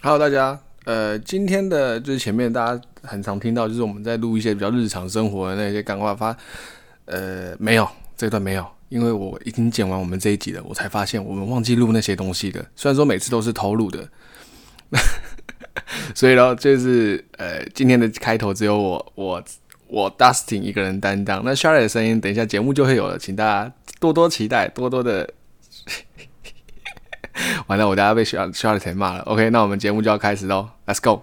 Hello，大家，呃，今天的就是前面大家很常听到，就是我们在录一些比较日常生活的那些干话发，呃，没有这段没有，因为我已经剪完我们这一集了，我才发现我们忘记录那些东西的。虽然说每次都是偷录的，所以呢，就是呃，今天的开头只有我我我 Dustin 一个人担当。那 Charlotte 的声音，等一下节目就会有了，请大家多多期待，多多的。完了，我大家被 Charlotte 骂了。OK，那我们节目就要开始喽，Let's go。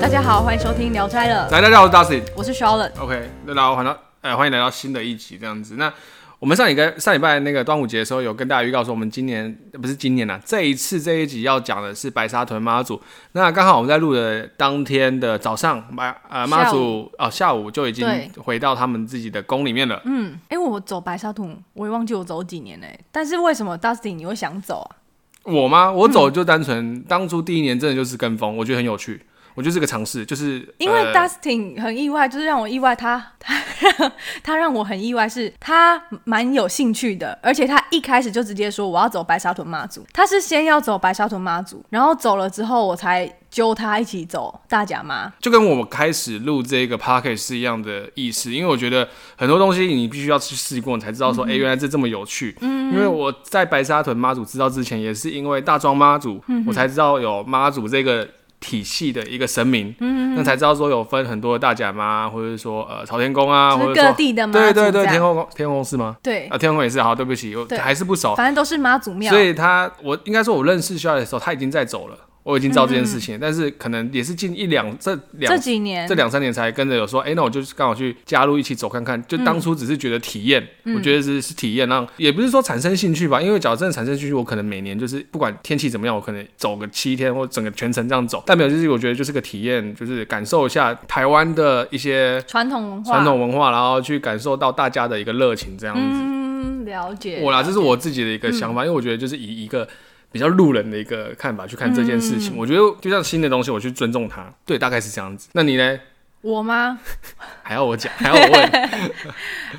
大家好，欢迎收听聊斋了。来，大家好，我是 Dustin，我是 Charlotte。OK，那然后欢迎，哎，欢迎来到新的一集，这样子。那我们上一个上礼拜那个端午节的时候，有跟大家预告说，我们今年不是今年呐，这一次这一集要讲的是白沙屯妈祖。那刚好我们在录的当天的早上，妈呃妈祖哦下午就已经回到他们自己的宫里面了。嗯，哎、欸，我走白沙屯，我也忘记我走几年嘞。但是为什么 Dustin 你会想走啊？我吗？我走就单纯、嗯、当初第一年真的就是跟风，我觉得很有趣。我觉得是个尝试，就是因为 Dustin 很意外，就是让我意外他，他他他让我很意外，是他蛮有兴趣的，而且他一开始就直接说我要走白沙屯妈祖，他是先要走白沙屯妈祖，然后走了之后我才揪他一起走大甲妈，就跟我们开始录这个 Podcast 是一样的意思，因为我觉得很多东西你必须要去试过，你才知道说，哎、嗯欸，原来这这么有趣。嗯，因为我在白沙屯妈祖知道之前，也是因为大庄妈祖，嗯、我才知道有妈祖这个。体系的一个神明，嗯，那才知道说有分很多的大甲妈，或者是说呃朝天宫啊，或者各地的吗，对对对，天后宫，天后宫是吗？对啊，天后宫也是。好，对不起，我还是不熟，反正都是妈祖庙。所以他，我应该说，我认识肖的时候，他已经在走了。我已经知道这件事情，嗯、但是可能也是近一两这两这几年这两三年才跟着有说，哎、欸，那我就刚好去加入一起走看看。就当初只是觉得体验、嗯，我觉得是是体验，让也不是说产生兴趣吧。因为假如真的产生兴趣，我可能每年就是不管天气怎么样，我可能走个七天或整个全程这样走。但没有，就是我觉得就是个体验，就是感受一下台湾的一些传统文化，传统文化，然后去感受到大家的一个热情这样子。嗯，了解。我啦，这是我自己的一个想法，嗯、因为我觉得就是以一个。比较路人的一个看法去看这件事情，嗯，我觉得就像新的东西，我去尊重它。对，大概是这样子。那你呢？我吗？还要我讲？还要我问？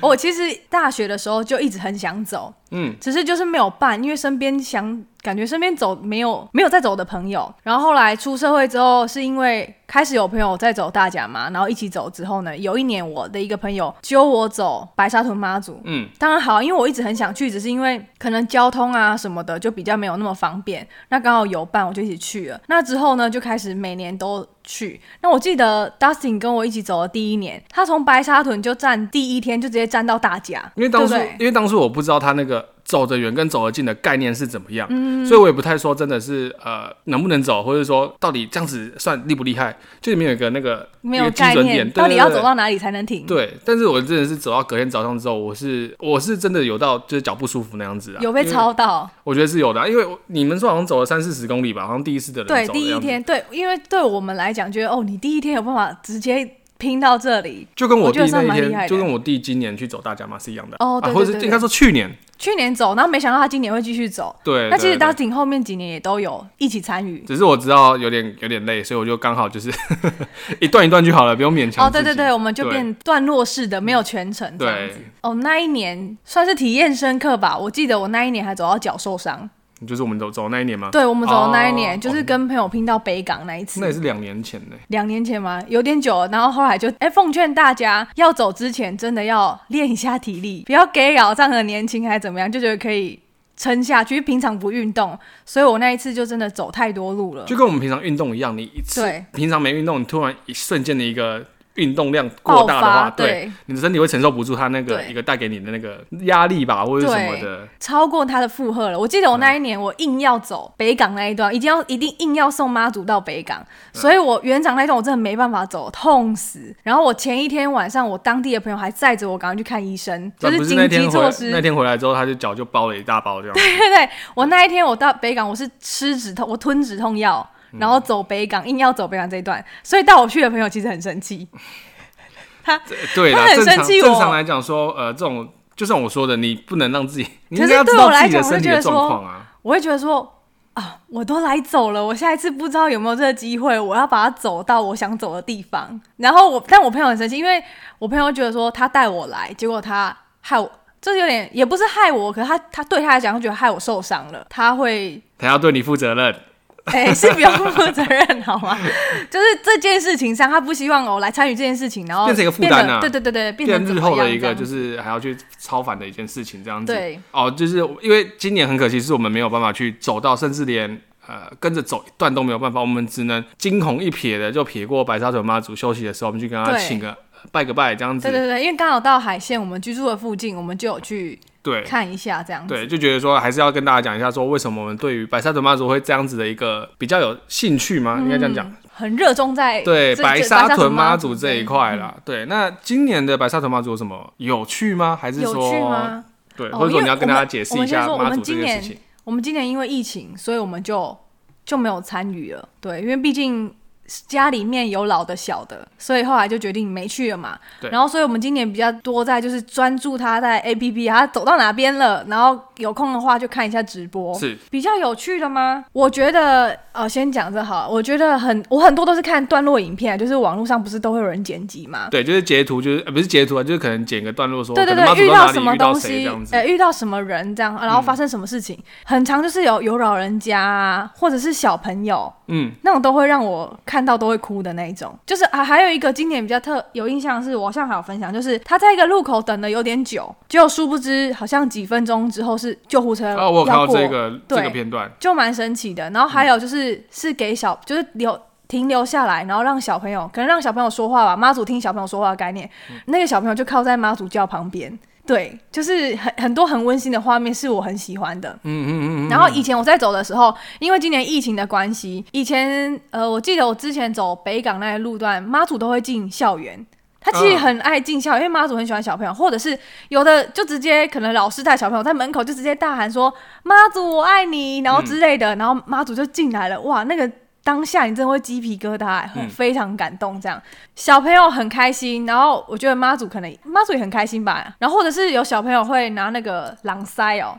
我其实大学的时候就一直很想走，嗯，只是就是没有办，因为身边想。感觉身边走没有没有在走的朋友，然后后来出社会之后，是因为开始有朋友在走大甲嘛，然后一起走之后呢，有一年我的一个朋友揪我走白沙屯妈祖，嗯，当然好，因为我一直很想去，只是因为可能交通啊什么的就比较没有那么方便，那刚好有伴我就一起去了。那之后呢，就开始每年都去。那我记得 Dustin 跟我一起走的第一年，他从白沙屯就站第一天就直接站到大甲，因为当初因为当初我不知道他那个。走得远跟走得近的概念是怎么样？嗯，所以我也不太说真的是呃能不能走，或者说到底这样子算厉不厉害？就里面有一个那个没有概念，对对对对，到底要走到哪里才能停？对，但是我真的是走到隔天早上之后，我是我是真的有到就是脚不舒服那样子啊，有被超到？我觉得是有的，啊，因为你们说好像走了三四十公里吧，好像第一次的人对第一天对，因为对我们来讲，觉得哦，你第一天有办法直接。拼到这里，就跟我弟那一天，就跟我弟今年去走大甲妈是一样的哦，对对对对，啊，或者是应该说去年，去年走，然后没想到他今年会继续走，对，那其实 Dustin 后面几年也都有一起参与，只是我知道有点有点累，所以我就刚好就是 一段一段就好了，不用勉强。哦，对对对，我们就变段落式的，没有全程这样子。哦，那一年算是体验深刻吧，我记得我那一年还走到脚受伤。就是我们走走那一年吗？对，我们走的那一年，哦、就是跟朋友拼到北港那一次。那也是两年前呢。两年前吗？有点久了。然后后来就，哎、欸，奉劝大家要走之前，真的要练一下体力，不要给老仗很年轻还是怎么样，就觉得可以撑下去。平常不运动，所以我那一次就真的走太多路了。就跟我们平常运动一样，你一次对平常没运动，你突然一瞬间的一个。运动量过大的话，对，对你的身体会承受不住它那个一个带给你的那个压力吧，或者什么的，超过它的负荷了。我记得我那一年，我硬要走北港那一段，一定要一定硬要送妈祖到北港，所以我园长那一段我真的没办法走，痛死。然后我前一天晚上，我当地的朋友还载着我赶快去看医生，就是紧急措施。那天回来之后，他就脚就包了一大包这样。对对对，我那一天我到北港，我是吃止痛，我吞止痛药，然后走北港，硬要走北港这一段，所以带我去的朋友其实很生气。他对他很生气。正常来讲说，呃，这种就像我说的，你不能让自己，你应该要知道自己的身体的状况啊。我会觉得说，啊，我都来走了，我下一次不知道有没有这个机会，我要把它走到我想走的地方。然后我，但我朋友很生气，因为我朋友觉得说他带我来，结果他害我，这有点也不是害我，可是他他对他来讲，他觉得害我受伤了，他会他要对你负责任。哎、欸，是不用负责任好吗？就是这件事情上，他不希望我来参与这件事情，然后变成一个负担啊。对对对对，变成日后的一个就是还要去超凡的一件事情，这样子。对哦，就是因为今年很可惜，是我们没有办法去走到，甚至连呃跟着走一段都没有办法，我们只能惊鸿一瞥的就瞥过白沙屯妈祖休息的时候，我们去跟他请个拜个拜，这样子。对对对，因为刚好到海线，我们居住的附近，我们就有去。对，看一下这样子，对，就觉得说还是要跟大家讲一下，说为什么我们对于白沙屯妈祖会这样子的一个比较有兴趣吗？应该这样讲，很热衷在对白沙屯妈祖这一块啦。对，那今年的白沙屯妈祖有什么有趣吗？还是说有趣吗？对，或者说你要跟大家解释一下妈祖这件事情。我们今年因为疫情，所以我们就就没有参与了。对，因为毕竟。家里面有老的小的，所以后来就决定没去了嘛。对。然后，所以我们今年比较多在就是专注他在 APP，他走到哪边了，然后有空的话就看一下直播。是。比较有趣的吗？我觉得，呃，先讲这好。我觉得很，我很多都是看段落影片，就是网络上不是都会有人剪辑嘛。对，就是截图，就是、呃、不是截图啊，就是可能剪个段落说。对对对，遇到什么东西，呃，遇到什么人这样，然后发生什么事情，嗯、很长就是有有老人家啊，或者是小朋友，嗯，那种都会让我看到都会哭的。那一种，就是啊，还有一个今年比较特有印象是，我好像还有分享，就是他在一个路口等的有点久，结果殊不知好像几分钟之后是救护车。哦，我有看到这个这个片段，就蛮神奇的。然后还有就是、嗯、是给小，就是留停留下来，然后让小朋友，可能让小朋友说话吧，妈祖听小朋友说话的概念。嗯、那个小朋友就靠在妈祖教旁边。对，就是很很多很温馨的画面，是我很喜欢的。嗯嗯嗯。然后以前我在走的时候，因为今年疫情的关系，以前呃，我记得我之前走北港那些路段，妈祖都会进校园。他其实很爱进校园，因为妈祖很喜欢小朋友，或者是有的就直接可能老师带小朋友在门口就直接大喊说“妈祖我爱你”，然后之类的，然后妈祖就进来了。哇，那个。当下你真的会鸡皮疙瘩，会非常感动。这样、嗯、小朋友很开心，然后我觉得妈祖可能妈祖也很开心吧。然后或者是有小朋友会拿那个狼塞哦。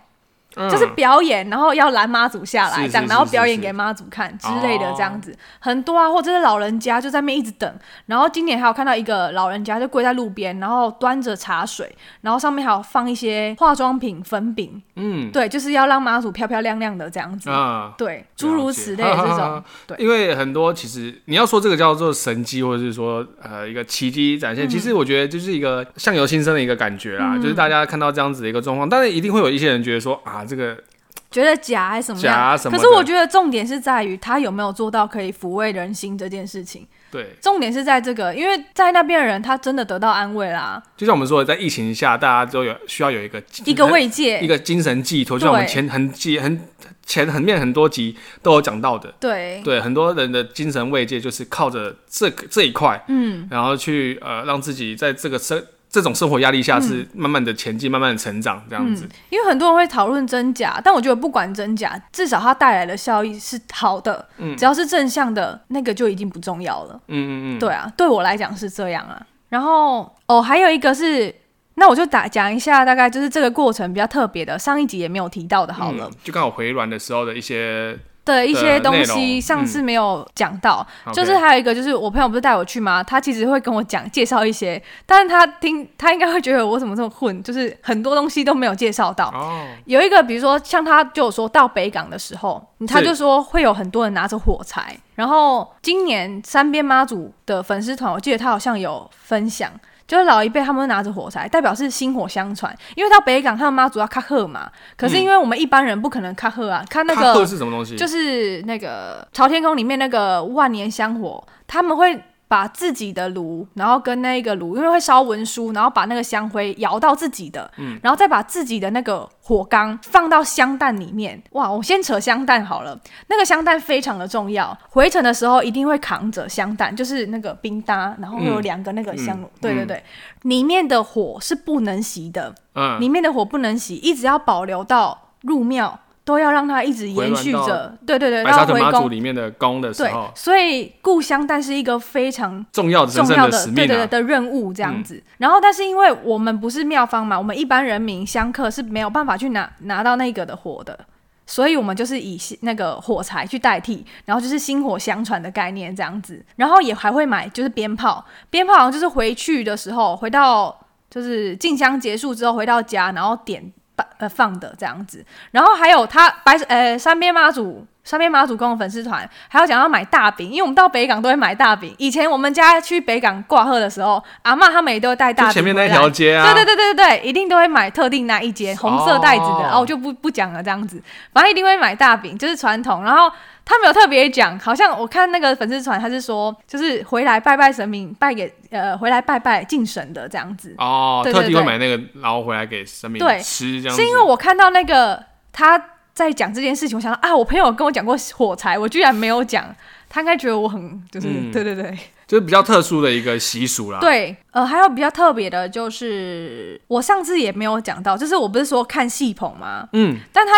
就是表演，然后要拦妈祖下来这样，然后表演给妈祖看之类的这样子，很多啊，或者是老人家就在那边一直等。然后今年还有看到一个老人家就跪在路边，然后端着茶水，然后上面还有放一些化妆品粉饼，嗯，对，就是要让妈祖漂漂亮亮的这样子。啊，对，诸如此类这种，对，因为很多其实你要说这个叫做神迹，或者是说呃一个奇迹展现，其实我觉得就是一个相由心生的一个感觉啦，就是大家看到这样子的一个状况，但是一定会有一些人觉得说啊。这个觉得假还是什么样？假什么？可是我觉得重点是在于他有没有做到可以抚慰人心这件事情。对，重点是在这个，因为在那边的人他真的得到安慰啦。就像我们说的，在疫情下，大家都有需要有一个一个慰藉，一个精神寄托。就像我们前很几很前很面很多集都有讲到的。对对，很多人的精神慰藉就是靠着这个这一块，嗯，然后去呃让自己在这个生。这种生活压力下是慢慢的前进，嗯、慢慢的成长这样子。嗯、因为很多人会讨论真假，但我觉得不管真假，至少它带来的效益是好的。嗯，只要是正向的，那个就已经不重要了。嗯嗯嗯，对啊，对我来讲是这样啊。然后哦，还有一个是，那我就打讲一下，大概就是这个过程比较特别的，上一集也没有提到的，好了，嗯、就刚好回暖的时候的一些。的一些东西，上次没有讲到，嗯、就是还有一个，就是我朋友不是带我去吗？他其实会跟我讲介绍一些，但是他听他应该会觉得我怎么这么混，就是很多东西都没有介绍到。哦，有一个，比如说像他就有说到北港的时候，他就说会有很多人拿着火柴，然后今年三边妈祖的粉丝团，我记得他好像有分享。就是老一辈他们会拿着火柴，代表是薪火相传。因为到北港，他们妈祖要卡贺嘛。可是因为我们一般人不可能卡贺啊，看那个是什么东西？就是那个朝天宫里面那个万年香火，他们会。把自己的炉，然后跟那个炉，因为会烧文书，然后把那个香灰摇到自己的，嗯，然后再把自己的那个火缸放到香担里面。哇，我先扯香担好了，那个香担非常的重要，回程的时候一定会扛着香担，就是那个冰搭，然后会有两个那个香炉，嗯、对对对，嗯、里面的火是不能熄的，嗯，里面的火不能熄，一直要保留到入庙。都要让它一直延续着，对对对，白沙屯妈祖里面的宫的时候，所以故乡但是一个非常重要的、重要的、对对对的任务这样子。嗯、然后，但是因为我们不是庙方嘛，我们一般人民香客是没有办法去拿拿到那个的火的，所以我们就是以那个火柴去代替，然后就是薪火相传的概念这样子，然后也还会买就是鞭炮，鞭炮好像就是回去的时候，回到就是进香结束之后回到家，然后点呃放的这样子，然后还有他白呃三边妈祖。上面妈祖公的粉丝团还要讲要买大饼，因为我们到北港都会买大饼。以前我们家去北港挂贺的时候，阿嬷他们也都会带大饼。前面那条街啊，对对对对对，一定都会买特定那一间红色袋子的，然后、哦、我就不不讲了这样子。反正一定会买大饼，就是传统。然后他们有特别讲，好像我看那个粉丝团，他是说就是回来拜拜神明，拜给呃回来拜拜敬神的这样子。哦，对对对，特地会买那个，然后回来给神明对吃这样子。是因为我看到那个他。在讲这件事情，我想到啊，我朋友跟我讲过火柴，我居然没有讲，他应该觉得我很就是、嗯、对对对，就是比较特殊的一个习俗啦。对，呃，还有比较特别的就是，我上次也没有讲到，就是我不是说看戏棚吗？嗯，但他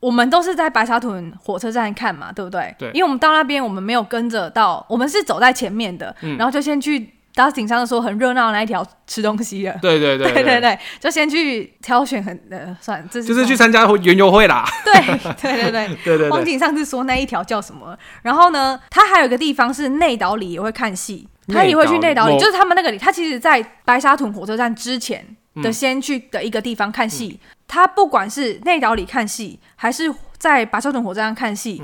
我们都是在白沙屯火车站看嘛，对不对？对，因为我们到那边，我们没有跟着到，我们是走在前面的，嗯、然后就先去。到顶上的时候很热闹那一条吃东西的，对对对对，对 对。对，就先去挑选很呃，算这是就是去参加园游会啦。对对对对。对对，汪景 上次说那一条叫什么？然后呢，他还有一个地方是内岛里也会看戏，他也会去内岛里，就是他们那个里，他其实在白沙屯火车站之前的先去的一个地方看戏。他不管是内岛里看戏，还是在白沙屯火车站看戏。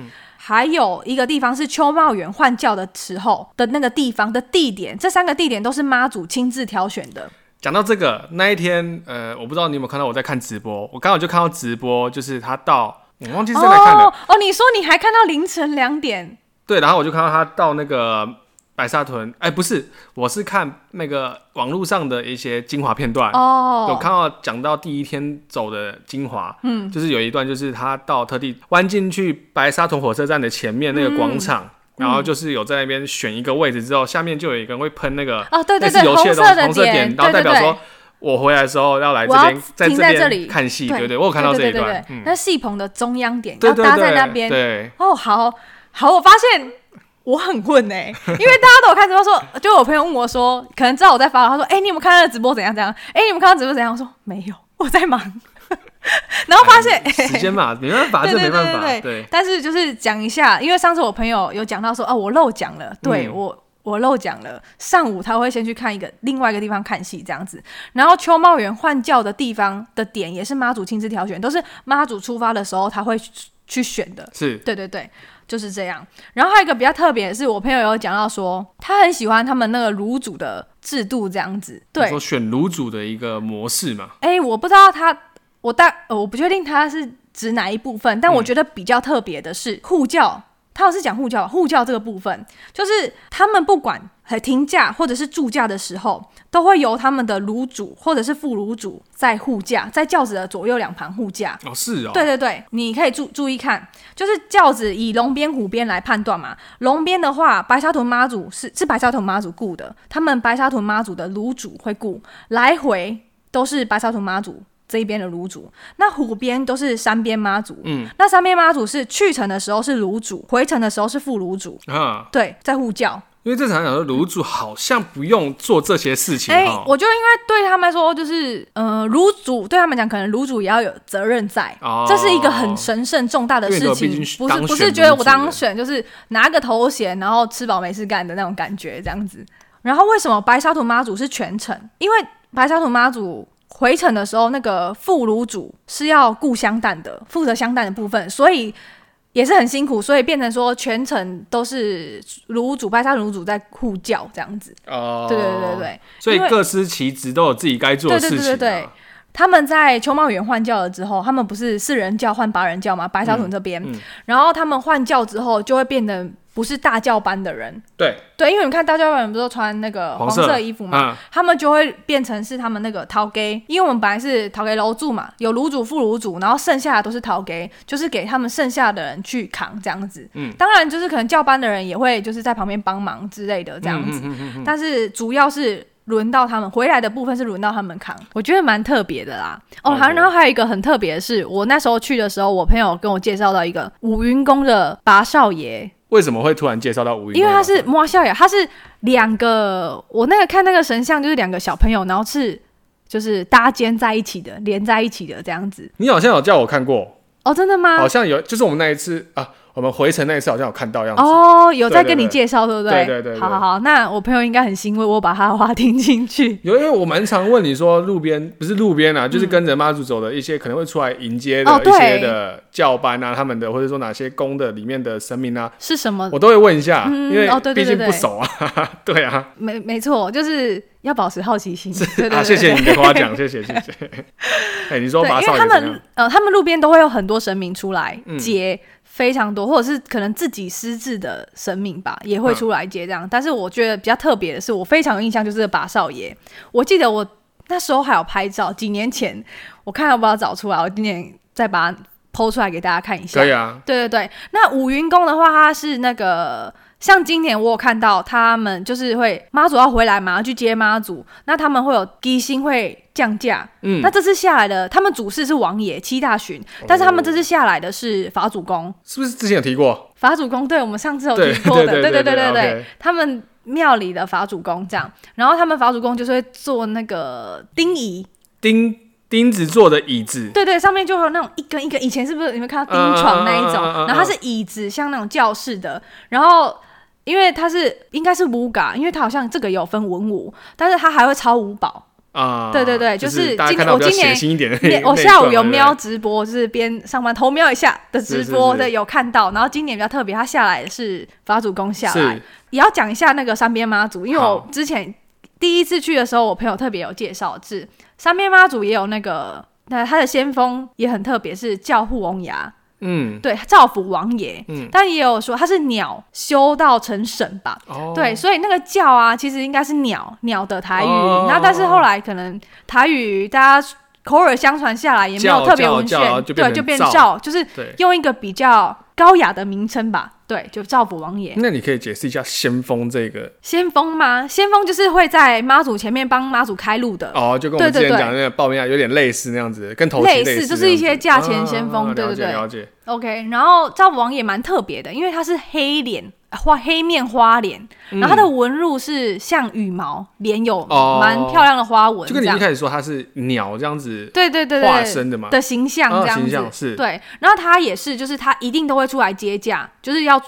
还有一个地方是邱茂园换教的时候的那个地方的地点，这三个地点都是妈祖亲自挑选的。讲到这个那一天，呃，我不知道你有没有看到我在看直播，我刚好就看到直播，就是他到，我忘记是在哪看的。哦，哦，你说你还看到凌晨两点？对，然后我就看到他到那个。白沙屯，哎、欸，不是，我是看那个网络上的一些精华片段，哦，有看到讲到第一天走的精华，嗯，就是有一段，就是他到特地弯进去白沙屯火车站的前面那个广场，嗯、然后就是有在那边选一个位置之后，下面就有一个人会喷那个哦，对对对，红色的红色点，然后代表说我回来的时候要来这边，在这边看戏，对，对对，我有看到这一段，对对对。对，那戏棚的中央点要搭在那边，对，哦，好好，我发现。我很困呢、欸，因为大家都有看直播说，就有朋友问我说，可能知道我在发，他说，哎、欸，你有没有看到直播怎样怎样？哎、欸，你有没有看他直播怎样？我说没有，我在忙。然后发现、哎、时间嘛，没办法，这没办法。对，但是就是讲一下，因为上次我朋友有讲到说，哦，我漏讲了，对、嗯、我我漏讲了。上午他会先去看一个另外一个地方看戏这样子，然后秋茂园换教的地方的点也是妈祖亲自挑选，都是妈祖出发的时候他会去选的。是，对对对。就是这样，然后还有一个比较特别的是，我朋友有讲到说，他很喜欢他们那个卤煮的制度这样子。对，说选卤煮的一个模式嘛。哎、欸，我不知道他，我大，呃，我不确定他是指哪一部分，但我觉得比较特别的是护教。嗯他有是讲护教，护教这个部分，就是他们不管停驾或者是住驾的时候，都会由他们的炉主或者是副炉主在护驾，在轿子的左右两旁护驾。哦，是哦。对对对，你可以注注意看，就是轿子以龙边虎边来判断嘛。龙边的话，白沙屯妈祖是是白沙屯妈祖雇的，他们白沙屯妈祖的炉主会雇，来回都是白沙屯妈祖。这一边的炉主，那湖边都是山边妈祖，嗯，那山边妈祖是去城的时候是炉主，回城的时候是副炉主，啊，对，在护教。因为正常来说，炉主好像不用做这些事情。哎、欸，我就应该对他们说，就是，呃，炉主对他们讲，可能炉主也要有责任在，哦，这是一个很神圣重大的事情，不是不是觉得我当选就是拿个头衔，然后吃饱没事干的那种感觉这样子。然后为什么白沙土妈祖是全程？因为白沙土妈祖。回程的时候，那个副炉主是要顾香蛋的，负责香蛋的部分，所以也是很辛苦，所以变成说全程都是炉主、白沙屯炉主在护教这样子。哦，对对对对对，所以各司其职，都有自己该做的事情。对对对对对，他们在秋茂园换教了之后，他们不是四人教换八人教吗？白沙屯这边，嗯嗯、然后他们换教之后就会变得。不是大教班的人，对。对，因为你看大教班人不是都穿那个黄色。衣服嘛，啊、他们就会变成是他们那个陶给，因为我们本来是陶给楼主嘛，有炉主、副炉主，然后剩下的都是陶给，就是给他们剩下的人去扛这样子。嗯，当然就是可能教班的人也会就是在旁边帮忙之类的这样子，但是主要是轮到他们回来的部分是轮到他们扛，我觉得蛮特别的啦。哦，还然后还有一个很特别的是，我那时候去的时候，我朋友跟我介绍到一个五云宫的八少爷。为什么会突然介绍到吴云？因为他是莫笑呀，他是两个，我那个看那个神像就是两个小朋友，然后是就是搭肩在一起的，连在一起的这样子。你好像有叫我看过哦，真的吗？好像有，就是我们那一次啊。我们回程那一次好像有看到样子哦，有在跟你介绍，对不对？对对对。好好好，那我朋友应该很欣慰，我把他的话听进去。有，因为我蛮常问你说，路边不是路边啊，就是跟着妈祖走的一些可能会出来迎接的一些的教班啊，他们的或者说哪些宫的里面的神明啊，是什么？我都会问一下，因为毕竟不熟啊。对啊，没没错，就是要保持好奇心。啊，谢谢你的夸奖，谢 谢谢谢。哎，你说把少们呃，他们路边都会有很多神明出来接。非常多，或者是可能自己私自的神明吧，也会出来接这样。嗯、但是我觉得比较特别的是，我非常有印象就是把少爷。我记得我那时候还有拍照，几年前我看要不要找出来，我今年再把它 PO 出来给大家看一下。可以啊。对对对，那五云宫的话，它是那个。像今年我有看到他们就是会妈祖要回来嘛，要去接妈祖，那他们会有低薪会降价，嗯，那这次下来的他们主事是王爷七大巡，哦、但是他们这次下来的是法主公，是不是之前有提过？法主公，对，我们上次有提过的，对对对对对对，他们庙里的法主公这样，然后他们法主公就是会坐那个钉椅，钉钉子做的椅子，对对，上面就会有那种一根一根，以前是不是你们看到钉床那一种？然后它是椅子，像那种教室的，然后。因为它是应该是五嘎，因为它好像这个有分文武，但是它还会超五宝啊。对对对，就是今我今年我 下午有瞄直播，就是边上班偷瞄一下的直播，对，有看到。然后今年比较特别，他下来是法主公下来，也要讲一下那个三边妈祖，因为我之前第一次去的时候，我朋友特别有介绍，是三边妈祖也有那个，那他的先锋也很特别，是教护王爷。嗯，对，造福王爷。嗯，但也有说他是鸟修道成神吧？哦，对，所以那个叫啊，其实应该是鸟鸟的台语。哦、然后，但是后来可能台语大家口耳相传下来，也没有特别文学，对，就变造，就是用一个比较高雅的名称吧。对，就赵普王爷。那你可以解释一下先锋这个？先锋吗？先锋就是会在妈祖前面帮妈祖开路的。哦，就跟我们之前讲的那个报名啊，有点类似那样子，跟头类似，就是一些价钱先锋，对对对。了解。OK，然后赵普王爷蛮特别的，因为他是黑脸。花黑面花脸，然后它的纹路是像羽毛，脸有蛮漂亮的花纹，就跟你一开始说它是鸟这样子，对对对化身的嘛的形象这样子是，对。然后它也是，就是它一定都会出来接驾，就是要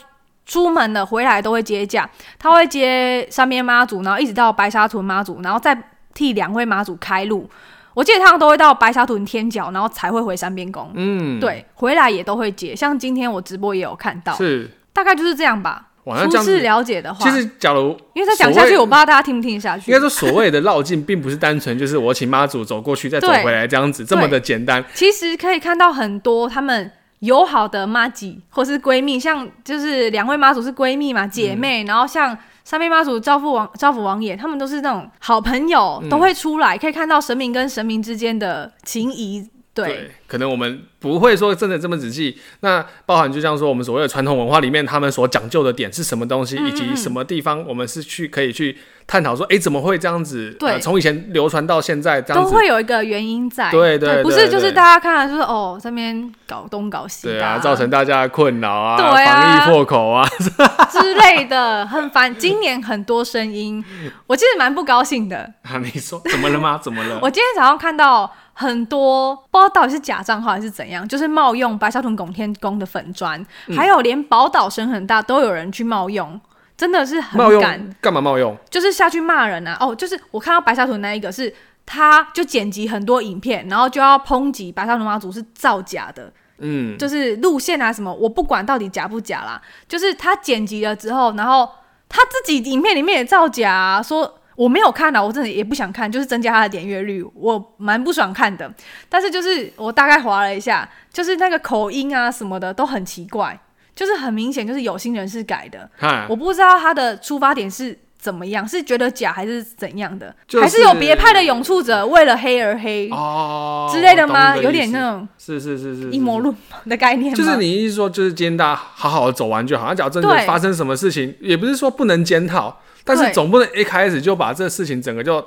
出门了回来都会接驾，他会接三边妈祖，然后一直到白沙屯妈祖，然后再替两位妈祖开路。我记得他们都会到白沙屯天角，然后才会回三边宫。嗯，对，回来也都会接。像今天我直播也有看到，是大概就是这样吧。初次了解的话，其实假如因为他讲下去，我不知道大家听不听得下去。应该说，所谓的绕境，并不是单纯就是我请妈祖走过去再走回来这样子这么的简单。其实可以看到很多他们友好的妈吉或是闺蜜，像就是两位妈祖是闺蜜嘛，姐妹，嗯、然后像三边妈祖、招父王、招府王爷，他们都是那种好朋友，都会出来，可以看到神明跟神明之间的情谊。对，可能我们不会说真的这么仔细。那包含就像说我们所谓的传统文化里面，他们所讲究的点是什么东西，嗯嗯，以及什么地方我们是去可以去探讨说，哎，怎么会这样子？对，从、呃、以前流传到现在，这样子都会有一个原因在。对对，不是就是大家看来就是哦，这边搞东搞西，对啊，造成大家的困扰啊，对啊，防疫破口啊 之类的，很烦。今年很多声音，我其实蛮不高兴的。啊，你说怎么了吗？怎么了？我今天早上看到。很多不知道到底是假账号还是怎样，就是冒用白沙屯拱天宫的粉砖，嗯、还有连宝岛声很大都有人去冒用，真的是很敢。干嘛冒用？就是下去骂人啊！哦，就是我看到白沙屯那一个是，他就剪辑很多影片，然后就要抨击白沙屯妈祖是造假的，嗯，就是路线啊什么，我不管到底假不假啦，就是他剪辑了之后，然后他自己影片里面也造假啊，说。我没有看啊，我真的也不想看，就是增加他的点阅率，我蛮不爽看的。但是就是我大概划了一下，就是那个口音啊什么的都很奇怪，就是很明显就是有心人士改的。哈我不知道他的出发点是怎么样，是觉得假还是怎样的？就是、还是有别派的拥簇者为了黑而黑哦之类的吗？有点那种是是是是阴谋论的概念？就是你意思说，就是今天大家好好的走完就好，像假如真的发生什么事情，也不是说不能检讨。但是总不能一开始就把这事情整个就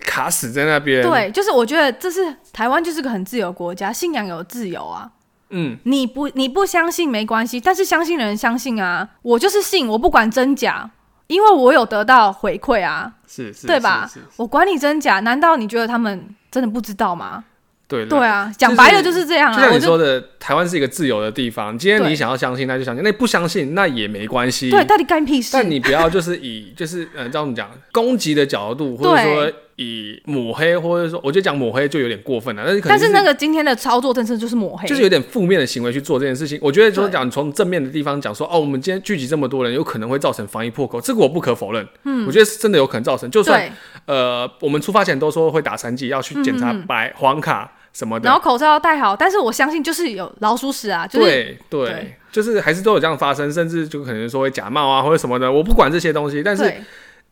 卡死在那边。对，就是我觉得这是台湾就是个很自由国家，信仰有自由啊。嗯，你不你不相信没关系，但是相信的人相信啊。我就是信，我不管真假，因为我有得到回馈啊。是是，对吧？我管你真假，难道你觉得他们真的不知道吗？对对啊，讲白了就是这样啊。就像你说的，台湾是一个自由的地方。今天你想要相信，那就相信；那不相信，那也没关系。对，到底干屁事？但你不要就是以就是嗯，这样讲攻击的角度，或者说以抹黑，或者说我觉得讲抹黑就有点过分了。但是可是那个今天的操作，真的就是抹黑，就是有点负面的行为去做这件事情。我觉得说讲从正面的地方讲说，哦，我们今天聚集这么多人，有可能会造成防疫破口，这个我不可否认。嗯，我觉得是真的有可能造成。就算呃，我们出发前都说会打三剂，要去检查白黄卡。什么的，然后口罩要戴好，但是我相信就是有老鼠屎啊，就是、对对，对就是还是都有这样发生，甚至就可能说会假冒啊或者什么的，我不管这些东西，但是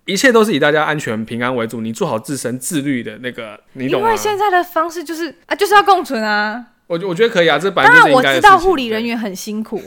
一切都是以大家安全平安为主，你做好自身自律的那个，你懂吗？因为现在的方式就是啊，就是要共存啊，我我觉得可以啊，这当然我知道护理人员很辛苦，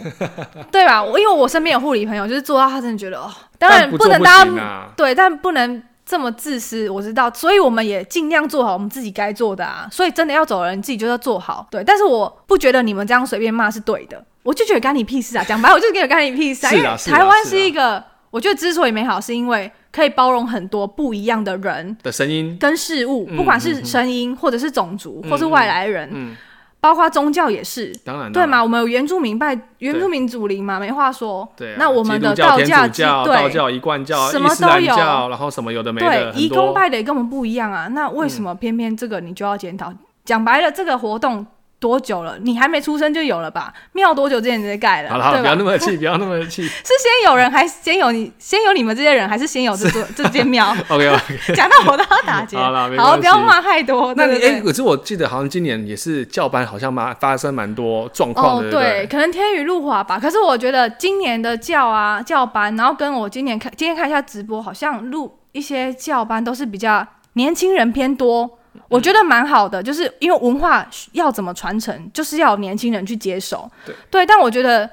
对 吧？我因为我身边有护理朋友，就是做到他真的觉得哦，当然不能大家、啊、对，但不能。这么自私，我知道，所以我们也尽量做好我们自己该做的啊。所以真的要走的人，你自己就要做好。对，但是我不觉得你们这样随便骂是对的，我就觉得干你屁事啊！讲白，我就觉得干你屁事啊！因为台湾是一个，我觉得之所以美好，是因为可以包容很多不一样的人的声音跟事物，不管是声音，或者是种族，或是外来人。嗯。包括宗教也是，当然对嘛？我们有原住民拜原住民祖灵嘛，没话说。对，那我们的道教、道教、一贯教、什么都有，然后什么有的没的，对，移工拜的也跟我们不一样啊。那为什么偏偏这个你就要检讨？讲白了，这个活动。多久了？你还没出生就有了吧？庙多久之前就盖了？好了，好了，不要那么气，不要那么气。是先有人，还是先有你？先有你们这些人，还是先有这座这间庙？OK OK。讲到我都要打结。好了，好，不要骂太多。那你哎，可是我记得好像今年也是教班，好像蛮发生蛮多状况的。对，可能天雨路滑吧。可是我觉得今年的教啊教班，然后跟我今年看今天看一下直播，好像录一些教班都是比较年轻人偏多。我觉得蛮好的，就是因为文化要怎么传承，就是要年轻人去接手。对，对，但我觉得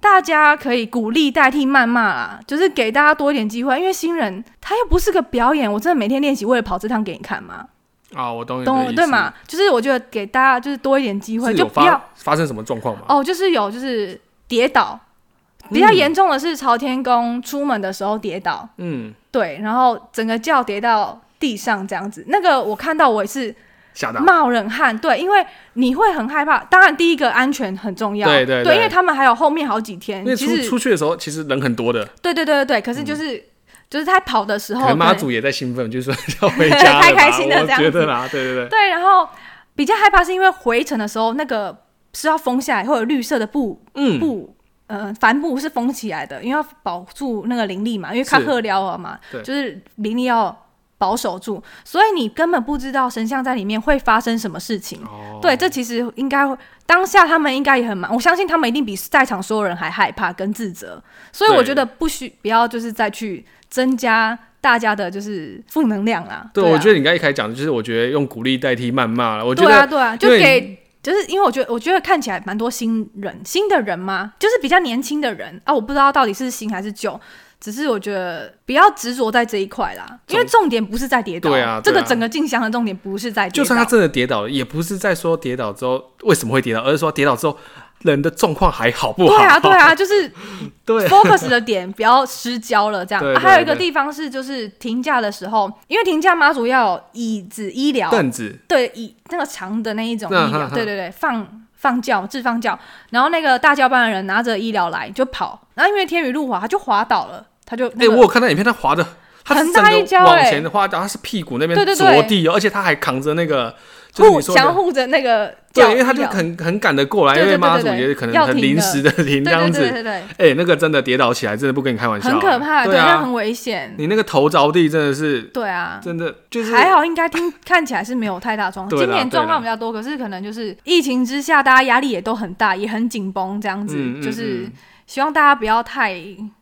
大家可以鼓励代替谩骂啦，就是给大家多一点机会，因为新人他又不是个表演，我真的每天练习为了跑这趟给你看吗？啊，我懂你懂对嘛？就是我觉得给大家就是多一点机会，就不要发生什么状况嘛。哦，就是有就是跌倒，比较严重的是朝天宫出门的时候跌倒，嗯，对，然后整个轿跌到。地上这样子，那个我看到我也是冒冷汗，对，因为你会很害怕。当然，第一个安全很重要，对对对，因为他们还有后面好几天。因为出出去的时候，其实人很多的。对对对对对，可是就是就是他跑的时候，妈祖也在兴奋，就是说要回家，太开心了这样子。觉得啦，对对对。对，然后比较害怕是因为回程的时候，那个是要封下来，会有绿色的布，嗯，布，呃，帆布是封起来的，因为要保住那个灵力嘛，因为看赫撩了嘛，就是灵力要。保守住，所以你根本不知道神像在里面会发生什么事情。哦、对，这其实应该当下他们应该也很忙，我相信他们一定比在场所有人还害怕跟自责。所以我觉得不需不要就是再去增加大家的就是负能量啦。对，我觉得你刚一开始讲的就是我觉得用鼓励代替谩骂了。我觉得对啊，对啊，就给就是因为我觉得我觉得看起来蛮多新人新的人嘛，就是比较年轻的人啊，我不知道到底是新还是旧。只是我觉得不要执着在这一块啦，因为重点不是在跌倒。对啊，这个整个进香的重点不是在跌倒。就算他真的跌倒了，也不是在说跌倒之后为什么会跌倒，而是说跌倒之后人的状况还好不好？对啊，对啊，就是对 focus 的点不要失焦了，这样。还有一个地方是，就是停架的时候，因为停架妈祖要有椅子、医疗凳子，对，椅那个长的那一种医疗，对对对，放放轿、置放轿，然后那个大教班的人拿着医疗来就跑，然后因为天雨路滑，他就滑倒了。他就哎、那个欸，我有看到影片，他滑的很大一跤，往前滑，然后他是屁股那边着地，对。对对，而且他还扛着那个护，相护着那个，对，因为他就很很赶得过来，因为妈祖也可能很临时的停这样子，对对对，哎、欸，那个真的跌倒起来，真的不跟你开玩笑，很可怕，对啊，很危险，你那个头着地真的是，对啊，真的就是还好，应该听看起来是没有太大状况，今年状况比较多，可是可能就是疫情之下，大家压力也都很大，也很紧绷，这样子，嗯嗯嗯，就是。希望大家不要太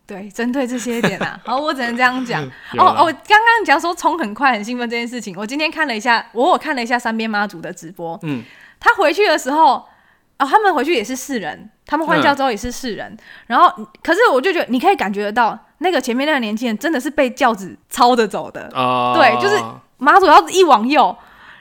对针对这些点啊，好，我只能这样讲。哦哦，我刚刚讲说冲很快很兴奋这件事情，我今天看了一下，我我看了一下三边妈祖的直播，嗯，他回去的时候，哦，他们回去也是四人，他们换教之后也是四人，嗯、然后可是我就觉得你可以感觉得到，那个前面那个年轻人真的是被轿子操着走的，哦，对，就是妈祖要一往右，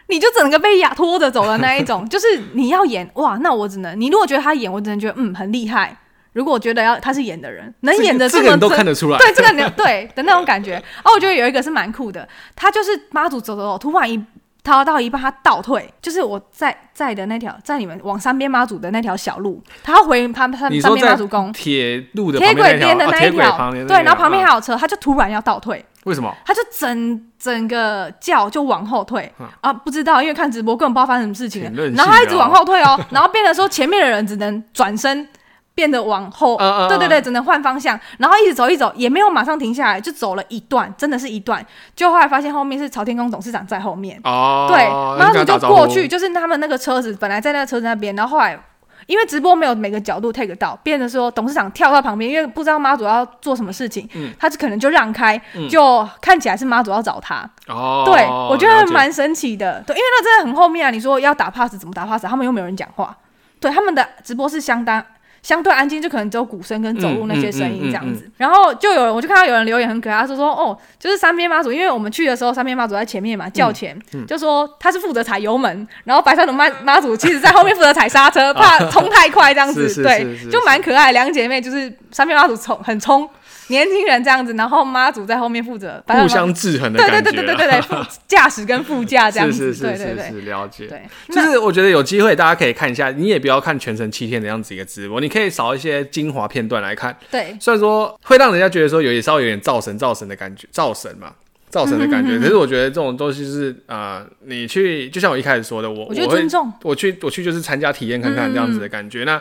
你就整个被压拖着走的那一种，就是你要演哇，那我只能，你如果觉得他演，我只能觉得嗯很厉害。如果我觉得要他是演的人，能演的这么这个、都看得出来，对这个你对的那种感觉。哦，我觉得有一个是蛮酷的，他就是妈祖走走走，突然一他到一半，他倒退，就是我在在的那条，在你们往三边妈祖的那条小路，他要回他他三边妈祖宫铁路的铁轨边的那一条，哦、对，然后旁边还有车，他就突然要倒退，为什么？他就整整个轿就往后退、嗯、啊，不知道，因为看直播根本不知道发生什么事情，然后他一直往后退哦，然后变得说前面的人只能转身。变得往后，嗯嗯嗯。对对对，只能换方向，然后一直走一走，也没有马上停下来，就走了一段，真的是一段，就后来发现后面是朝天宫董事长在后面，哦，对，妈祖就过去，就是他们那个车子本来在那个车子那边，然后后来因为直播没有每个角度 take 到，变得说董事长跳到旁边，因为不知道妈祖要做什么事情，嗯，他就可能就让开，嗯、就看起来是妈祖要找他，哦，对，我觉得蛮神奇的，对，因为那真的很后面啊，你说要打 pass 怎么打 pass，他们又没有人讲话，对，他们的直播是相当。相对安静，就可能只有鼓声跟走路那些声音这样子。嗯嗯嗯嗯、然后就有人，我就看到有人留言很可爱，他说说哦，就是三边妈祖，因为我们去的时候，三边妈祖在前面嘛，叫前，就说他是负责踩油门，然后白山的妈妈祖其实在后面负责踩刹车，怕冲太快这样子，对，就蛮可爱。两姐妹就是三边妈祖冲很冲。年轻人这样子，然后妈祖在后面负责互相制衡的感觉，对对对对对对，驾驶跟副驾这样子，是是是是了解。对，就是我觉得有机会大家可以看一下，你也不要看全程七天的样子一个直播，你可以少一些精华片段来看。对，虽然说会让人家觉得说有也稍微有点造神造神的感觉，造神嘛，造神的感觉。可是我觉得这种东西是呃，你去就像我一开始说的，我我觉得尊重，我去我去就是参加体验看看这样子的感觉。那。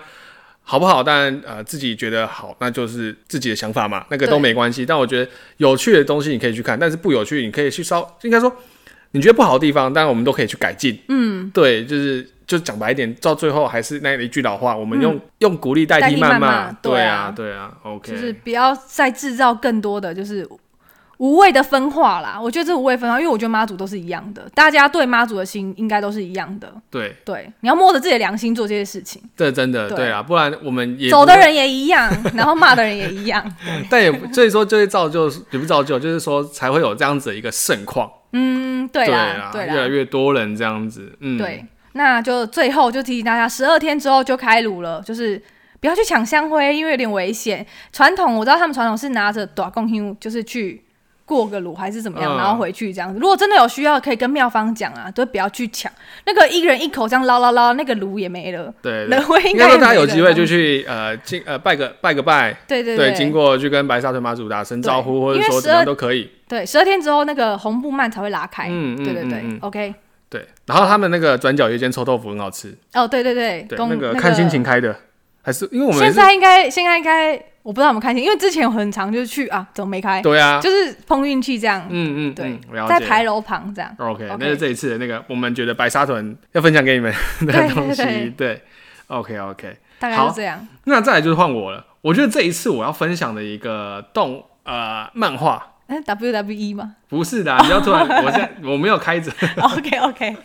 好不好？当然，呃，自己觉得好，那就是自己的想法嘛，那个都没关系。但我觉得有趣的东西你可以去看，但是不有趣你可以去稍，应该说你觉得不好的地方，当然我们都可以去改进。嗯，对，就是就讲白一点，到最后还是那一句老话，我们用、嗯、用鼓励代替谩骂。对啊，对啊，OK，就是不要再制造更多的就是。无谓的分化啦，我觉得这无谓分化，因为我觉得妈祖都是一样的，大家对妈祖的心应该都是一样的。对对，你要摸着自己的良心做这些事情。这真的对，啊，不然我们也走的人也一样，然后骂的人也一样。但也所以说就会造就，也不造就，就是说才会有这样子的一个盛况。嗯，对啊，对啦，越来越多人这样子。嗯，对，那就最后就提醒大家，十二天之后就开炉了，就是不要去抢香灰，因为有点危险。传统我知道他们传统是拿着短贡香，就是去。过个炉还是怎么样，然后回去这样子。如果真的有需要，可以跟妙方讲啊，都不要去抢。那个一人一口这样捞捞捞，那个炉也没了。对，人会应该大家有机会就去呃经呃拜个拜个拜。对对对，经过去跟白沙屯妈祖打声招呼，或者说怎样都可以。对，十二天之后那个红布幔才会拉开。嗯对对对，OK。对，然后他们那个转角有一间臭豆腐很好吃。哦，对对对，那个看心情开的，还是因为我们现在应该现在应该。我不知道有没有开心，因为之前很常就是去啊，怎么没开？对啊，就是碰运气这样。嗯嗯，对，在牌楼旁这样。OK，那是这一次的那个，我们觉得白沙屯要分享给你们的 东西。对，OK OK，大概是这样。那再来就是换我了。我觉得这一次我要分享的一个动呃漫画，哎，WWE 吗？不是的，你要突然，我现在我没有开着。OK OK，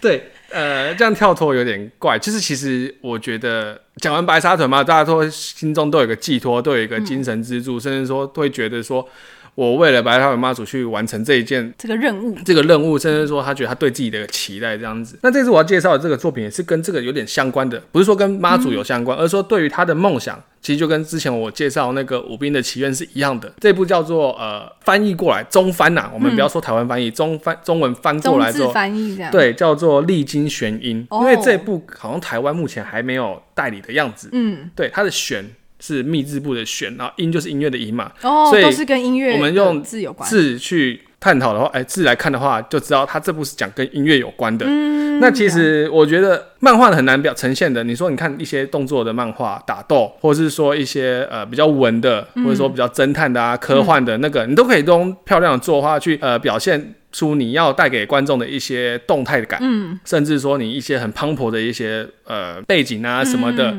对。呃，这样跳脱有点怪。就是其实我觉得讲完白沙屯嘛，大家都心中都有一个寄托，都有一个精神支柱，嗯、甚至说会觉得说，我为了白沙屯妈祖去完成这一件这个任务，这个任务，甚至说他觉得他对自己的期待这样子。那这次我要介绍的这个作品也是跟这个有点相关的，不是说跟妈祖有相关，嗯、而是说对于他的梦想。其实就跟之前我介绍那个《武兵的祈愿》是一样的，这部叫做呃翻译过来中翻呐、啊，我们不要说台湾翻译，中翻中文翻过来之后，翻译这样对，叫做《历经玄音》，因为这部好像台湾目前还没有代理的样子，嗯，对，它的玄是密字部的弦，然后音就是音乐的音嘛，哦，所以都是跟音乐，我们用字有关字去探讨的话，哎，字来看的话，就知道它这部是讲跟音乐有关的。嗯，那其实我觉得漫画很难表呈现的。你说，你看一些动作的漫画，打斗，或者是说一些呃比较文的，或者说比较侦探的啊、科幻的那个，你都可以用漂亮的作画去呃表现出你要带给观众的一些动态的感，嗯，甚至说你一些很磅礴的一些呃背景啊什么的。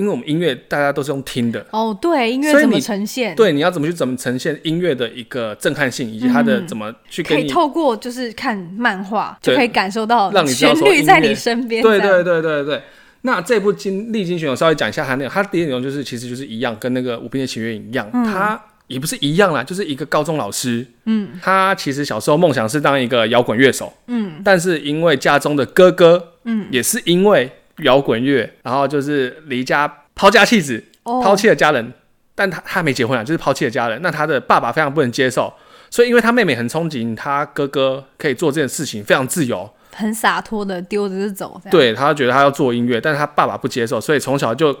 因为我们音乐大家都是用听的。哦，对，音乐怎么呈现？对，你要怎么去怎么呈现音乐的一个震撼性，以及它的怎么去给你、嗯、可以透过就是看漫画就可以感受到让你旋律在你身边。对对对对对。那这部经历经选，我稍微讲一下它那个，它的内容就是其实就是一样，跟那个《武兵的祈愿》一样，嗯、它也不是一样啦，就是一个高中老师，嗯，他其实小时候梦想是当一个摇滚乐手，嗯，但是因为家中的哥哥，嗯，也是因为。摇滚乐，然后就是离家抛家弃子，抛弃了家人，但他他没结婚啊，就是抛弃了家人。那他的爸爸非常不能接受，所以因为他妹妹很憧憬他哥哥可以做这件事情，非常自由，很洒脱的丢着就走。对，他觉得他要做音乐，但是他爸爸不接受，所以从小就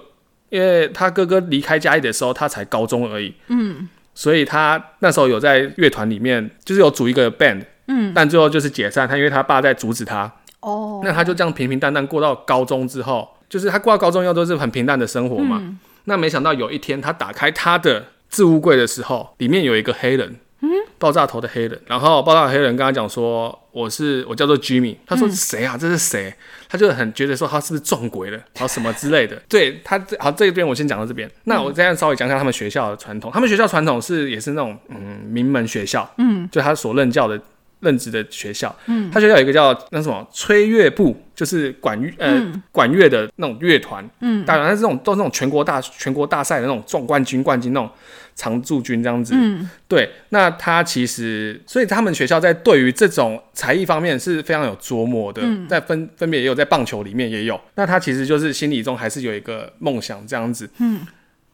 因为他哥哥离开家里的时候，他才高中而已。嗯，所以他那时候有在乐团里面，就是有组一个 band。嗯，但最后就是解散，他因为他爸在阻止他。哦，那他就这样平平淡淡过到高中之后，就是他过到高中要都是很平淡的生活嘛。嗯、那没想到有一天他打开他的置物柜的时候，里面有一个黑人。嗯爆炸头的黑人，然后爆炸的黑人跟他讲说：“我是我叫做 Jimmy。”他说：“谁啊？这是谁？”他就很觉得说他是不是撞鬼了，然后什么之类的。对他，好，这边我先讲到这边。那我这样稍微讲一下他们学校的传统。他们学校传统是也是那种嗯名门学校，嗯，就他所任教的任职的学校，嗯，他学校有一个叫那什么吹乐部，就是管乐呃、嗯、管乐的那种乐团，嗯，当然是这种都是那种全国大全国大赛的那种总冠军冠军那种。常驻军这样子，嗯，对，那他其实，所以他们学校在对于这种才艺方面是非常有琢磨的，嗯、在分分别也有在棒球里面也有，那他其实就是心里中还是有一个梦想这样子，嗯，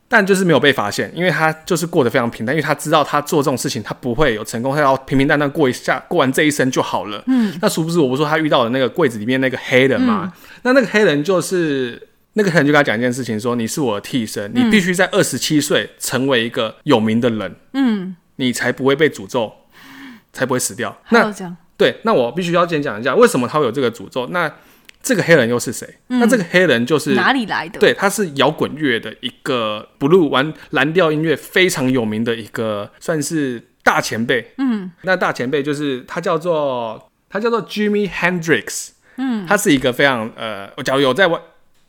但就是没有被发现，因为他就是过得非常平淡，因为他知道他做这种事情他不会有成功，他要平平淡淡过一下，过完这一生就好了，嗯，那殊不知我不是说他遇到的那个柜子里面那个黑人嘛，嗯、那那个黑人就是。那个黑人就跟他讲一件事情，说你是我的替身，你必须在二十七岁成为一个有名的人，嗯，你才不会被诅咒，才不会死掉。那对，那我必须要先讲一下，为什么他会有这个诅咒？那这个黑人又是谁？嗯、那这个黑人就是哪里来的？对，他是摇滚乐的一个 blue 玩蓝调音乐非常有名的一个，算是大前辈。嗯，那大前辈就是他叫做他叫做 Jimi Hendrix。嗯，他是一个非常呃，我假如有在玩。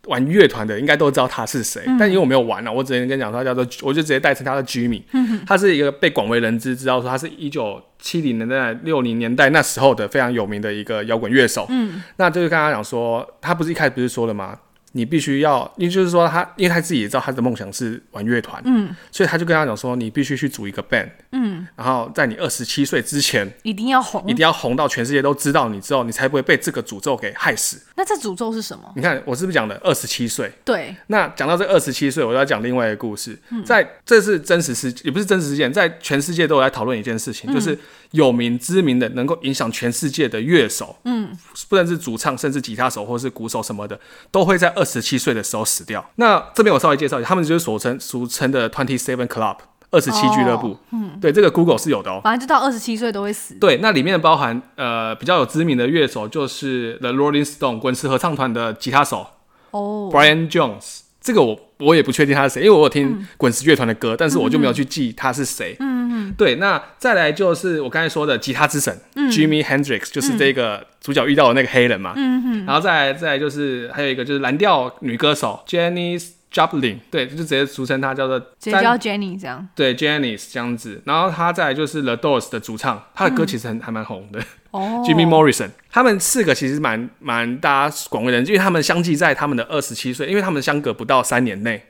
玩乐团的应该都知道他是谁，嗯、但因为我没有玩了，我只能跟你讲说他叫做，我就直接代称他的 Jimmy。嗯、他是一个被广为人知，知道说他是一九七零年代、六零年代那时候的非常有名的一个摇滚乐手。嗯，那就是刚刚讲说，他不是一开始不是说了吗？你必须要，因为就是说他，因为他自己也知道他的梦想是玩乐团，嗯，所以他就跟他讲说，你必须去组一个 band，嗯，然后在你二十七岁之前，一定要红，一定要红到全世界都知道你之后，你才不会被这个诅咒给害死。那这诅咒是什么？你看我是不是讲的二十七岁？对。那讲到这二十七岁，我要讲另外一个故事，嗯、在这是真实事，也不是真实事件，在全世界都有在讨论一件事情，嗯、就是有名知名的能够影响全世界的乐手，嗯，不论是主唱，甚至吉他手或是鼓手什么的，都会在二十七岁的时候。死掉。那这边我稍微介绍一下，他们就是所称俗称的 Twenty Seven Club 二十七俱乐部。嗯，对，这个 Google 是有的哦。反正就到二十七岁都会死。对，那里面包含呃比较有知名的乐手，就是 The Rolling Stone 滚石合唱团的吉他手哦，Brian Jones。这个我我也不确定他是谁，因为我有听滚石乐团的歌，嗯、但是我就没有去记他是谁。嗯嗯。对，那再来就是我刚才说的吉他之神、嗯、Jimmy Hendrix，就是这个主角遇到的那个黑人嘛。嗯嗯。然后再来再来就是还有一个就是蓝调女歌手 Jenny Joplin，对，就直接俗称她叫做直接叫 Jenny 这样。对，Jenny 这样子。然后他再来就是 The Doors 的主唱，他的歌其实很、嗯、还蛮红的。哦。Jimmy Morrison，他们四个其实蛮蛮大家广为人知，因为他们相继在他们的二十七岁，因为他们相隔不到三年内。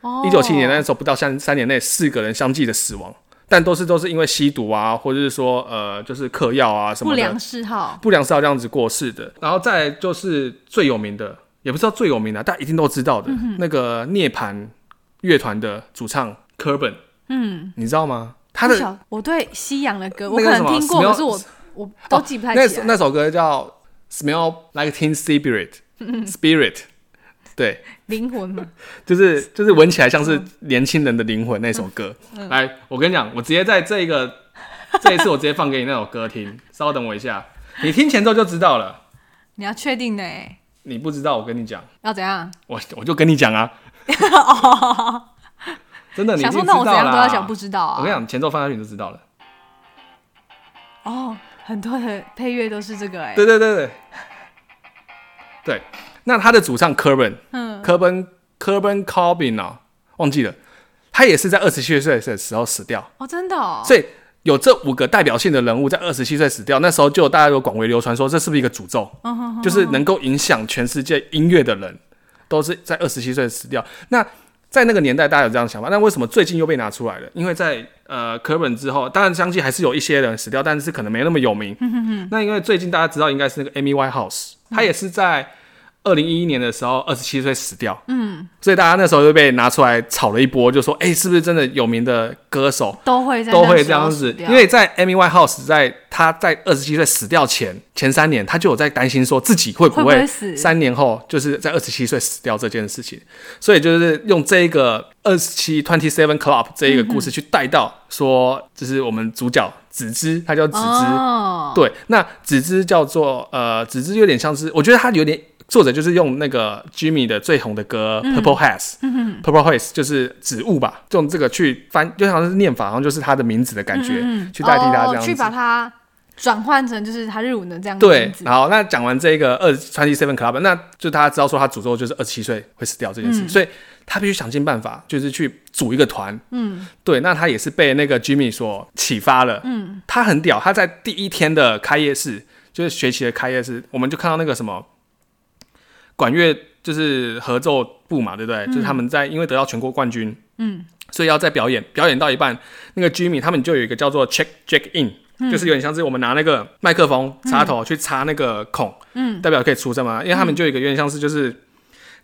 哦。一九七零年那时候不到三三年内，四个人相继的死亡，但都是都是因为吸毒啊，或者是说呃就是嗑药啊什么的。不良嗜好。不良嗜好这样子过世的。然后再就是最有名的。也不知道最有名的，大家一定都知道的，嗯、那个涅槃乐团的主唱 Cobain 嗯，你知道吗？他的我对西洋的歌我可能听过，可是我我都记不太起来。那那首歌叫 Smell Like Teen 嗯、Spirit, 对，灵魂嘛，就是就是闻起来像是年轻人的灵魂那首歌。嗯、来，我跟你讲，我直接在这一个 这一次我直接放给你那首歌听，稍等我一下，你听前奏就知道了。你要确定呢？你不知道，我跟你讲。要怎样？我我就跟你讲啊。真的，你想说那我怎样都要讲不知道啊。我跟你讲，前奏放下去你就知道了。哦，很多的配乐都是这个哎。对对对对。对，那他的主唱 Cobain，嗯，Cobain Cobain Cobain 啊，忘记了，他也是在二十七岁的时候死掉。哦，真的哦。所以。有这五个代表性的人物在二十七岁死掉，那时候就大家有广为流传说，这是不是一个诅咒？就是能够影响全世界音乐的人，都是在二十七岁死掉。那在那个年代，大家有这样想法，那为什么最近又被拿出来了？因为在呃科本之后，当然相信还是有一些人死掉，但是可能没那么有名。那因为最近大家知道应该是那个 Amy Winehouse，他也是在二零一一年的时候，二十七岁死掉。嗯，所以大家那时候就被拿出来炒了一波，就说：“哎、欸，是不是真的有名的歌手都会都会这样子？”因为在 Amy Winehouse 在他在二十七岁死掉前前三年，他就有在担心说自己会不会三年后就是在二十七岁死掉这件事情。所以就是用这一个二十七 Twenty Seven Club 这一个故事去带到说，就是我们主角子之，他叫子之。哦、对，那子之叫做呃，子之有点像是，我觉得他有点。作者就是用那个 Jimmy 的最红的歌《Purple Haze》，嗯，Purple Haze 就是植物吧，用这个去翻，就好像是念法，好像就是他的名字的感觉，嗯嗯去代替他这样子，哦、去把它转换成就是他日文的这样子。对，好，那讲完这个二川崎 Seven Club，那就大家知道说他诅咒就是二十七岁会死掉这件事，嗯、所以他必须想尽办法，就是去组一个团。嗯，对，那他也是被那个 Jimmy 所启发了。嗯，他很屌，他在第一天的开业式，就是学期的开业式，我们就看到那个什么。管乐就是合奏部嘛，对不对？嗯、就是他们在因为得到全国冠军，嗯，所以要在表演，表演到一半，那个 Jimmy 他们就有一个叫做 check check in，、嗯、就是有点像是我们拿那个麦克风插头去插那个孔，嗯，代表可以出声嘛。因为他们就有一个有点像是就是，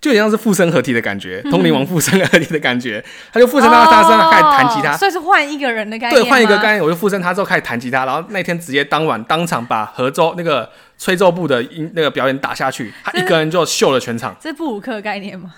就有点像是附身合体的感觉，嗯、通灵王附身合体的感觉，他就附身到他身上开始弹吉他，所以是换一个人的概念，对，换一个概念，我就附身他之后开始弹吉他，然后那天直接当晚当场把合奏那个。吹奏部的音那个表演打下去，他一个人就秀了全场。这是布鲁克概念吗？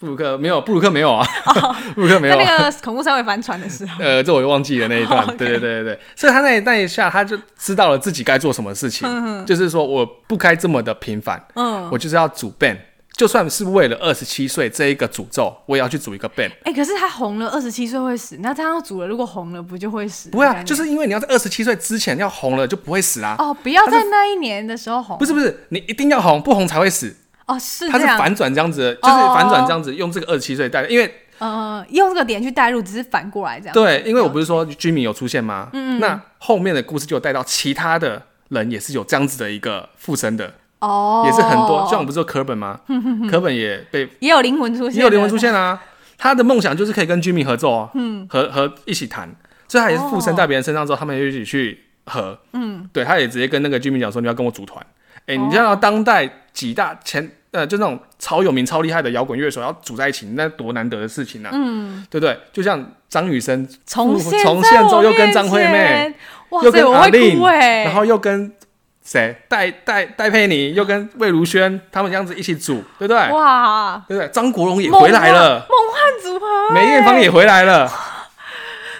布鲁克没有，布鲁克没有啊。布鲁克没有。那个恐怖三位帆船的时候，呃，这我就忘记了那一段。对对对对对，所以他那那一下，他就知道了自己该做什么事情，就是说我不该这么的平凡，嗯，我就是要主 band。就算是为了二十七岁这一个诅咒，我也要去组一个 band。哎、欸，可是他红了，二十七岁会死，那他要组了，如果红了，不就会死？不会啊，就是因为你要在二十七岁之前要红了，就不会死啊。哦，不要在那一年的时候红。不是不是，你一定要红，不红才会死。哦，是。他是反转这样子，就是反转这样子，用这个二十七岁带，因为呃，用这个点去带入，只是反过来这样。对，因为我不是说 Jimmy 有出现吗？嗯嗯。那后面的故事就带到其他的人也是有这样子的一个附身的。哦，也是很多，像我不是说科本吗？科本也被也有灵魂出现，也有灵魂出现啊。他的梦想就是可以跟 Jimmy 合作，嗯，和和一起弹，所以他也是附身在别人身上之后，他们就一起去合，嗯，对，他也直接跟那个 Jimmy 讲说，你要跟我组团。哎，你知道当代几大前呃，就那种超有名、超厉害的摇滚乐手要组在一起，那多难得的事情啊，嗯，对不对？就像张雨生重现重现之后又跟张惠妹，又跟阿令，然后又跟。谁戴戴戴佩妮又跟魏如萱他们这样子一起组，对不对？哇，对不对？张国荣也回来了，梦幻组合，梅艳芳也回来了，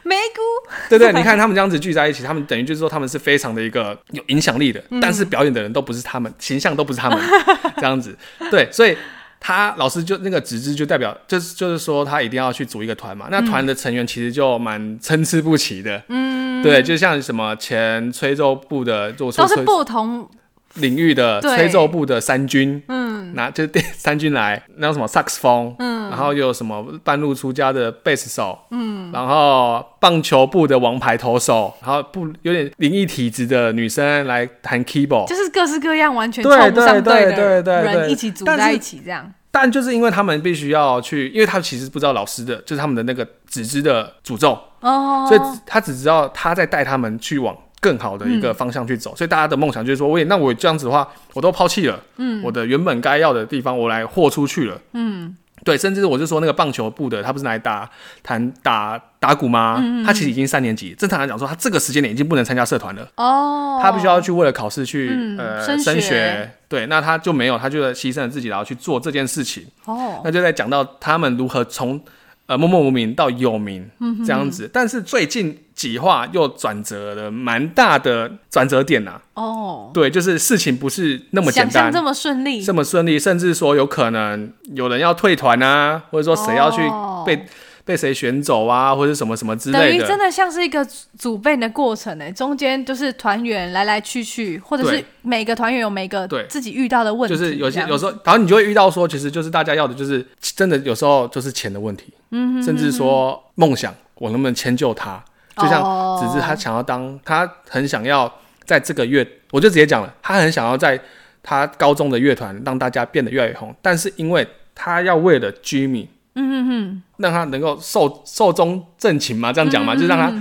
梅姑，对对，你看他们这样子聚在一起，他们等于就是说他们是非常的一个有影响力的，嗯、但是表演的人都不是他们，形象都不是他们 这样子，对，所以。他老师就那个纸质就代表就是就是说他一定要去组一个团嘛，那团的成员其实就蛮参差不齐的，嗯，对，就像什么前吹奏部的做都是不同领域的吹奏部的三军，嗯，拿 就是电三军来，那有什么萨克斯风，嗯，然后又有什么半路出家的贝斯手，嗯，然后棒球部的王牌投手，然后不有点灵异体质的女生来弹 keyboard，就是各式各样完全凑不上对的人一起组在一起这样。但就是因为他们必须要去，因为他其实不知道老师的就是他们的那个纸质的诅咒，哦，所以他只知道他在带他们去往。更好的一个方向去走，嗯、所以大家的梦想就是说，喂，那我这样子的话，我都抛弃了，嗯，我的原本该要的地方，我来豁出去了，嗯，对，甚至我就说那个棒球部的，他不是来打弹打打鼓吗？嗯、他其实已经三年级，正常来讲说，他这个时间点已经不能参加社团了，哦，他必须要去为了考试去、嗯、呃升学，学，对，那他就没有，他就牺牲了自己，然后去做这件事情，哦，那就在讲到他们如何从。呃，默默无名到有名这样子，嗯、但是最近几话又转折了蛮大的转折点呐、啊。哦，对，就是事情不是那么简单，这么顺利，这么顺利，甚至说有可能有人要退团啊，或者说谁要去被。哦被谁选走啊，或者什么什么之类的，等于真的像是一个组 band 的过程呢。中间就是团员来来去去，或者是每个团员有每个自己遇到的问题，就是有些有时候，然后你就会遇到说，其实就是大家要的就是真的有时候就是钱的问题，嗯哼嗯哼，甚至说梦想，我能不能迁就他？就像只是他想要当，他很想要在这个月，我就直接讲了，他很想要在他高中的乐团让大家变得越来越红，但是因为他要为了 Jimmy。嗯嗯嗯，让他能够寿寿终正寝嘛，这样讲嘛，就让他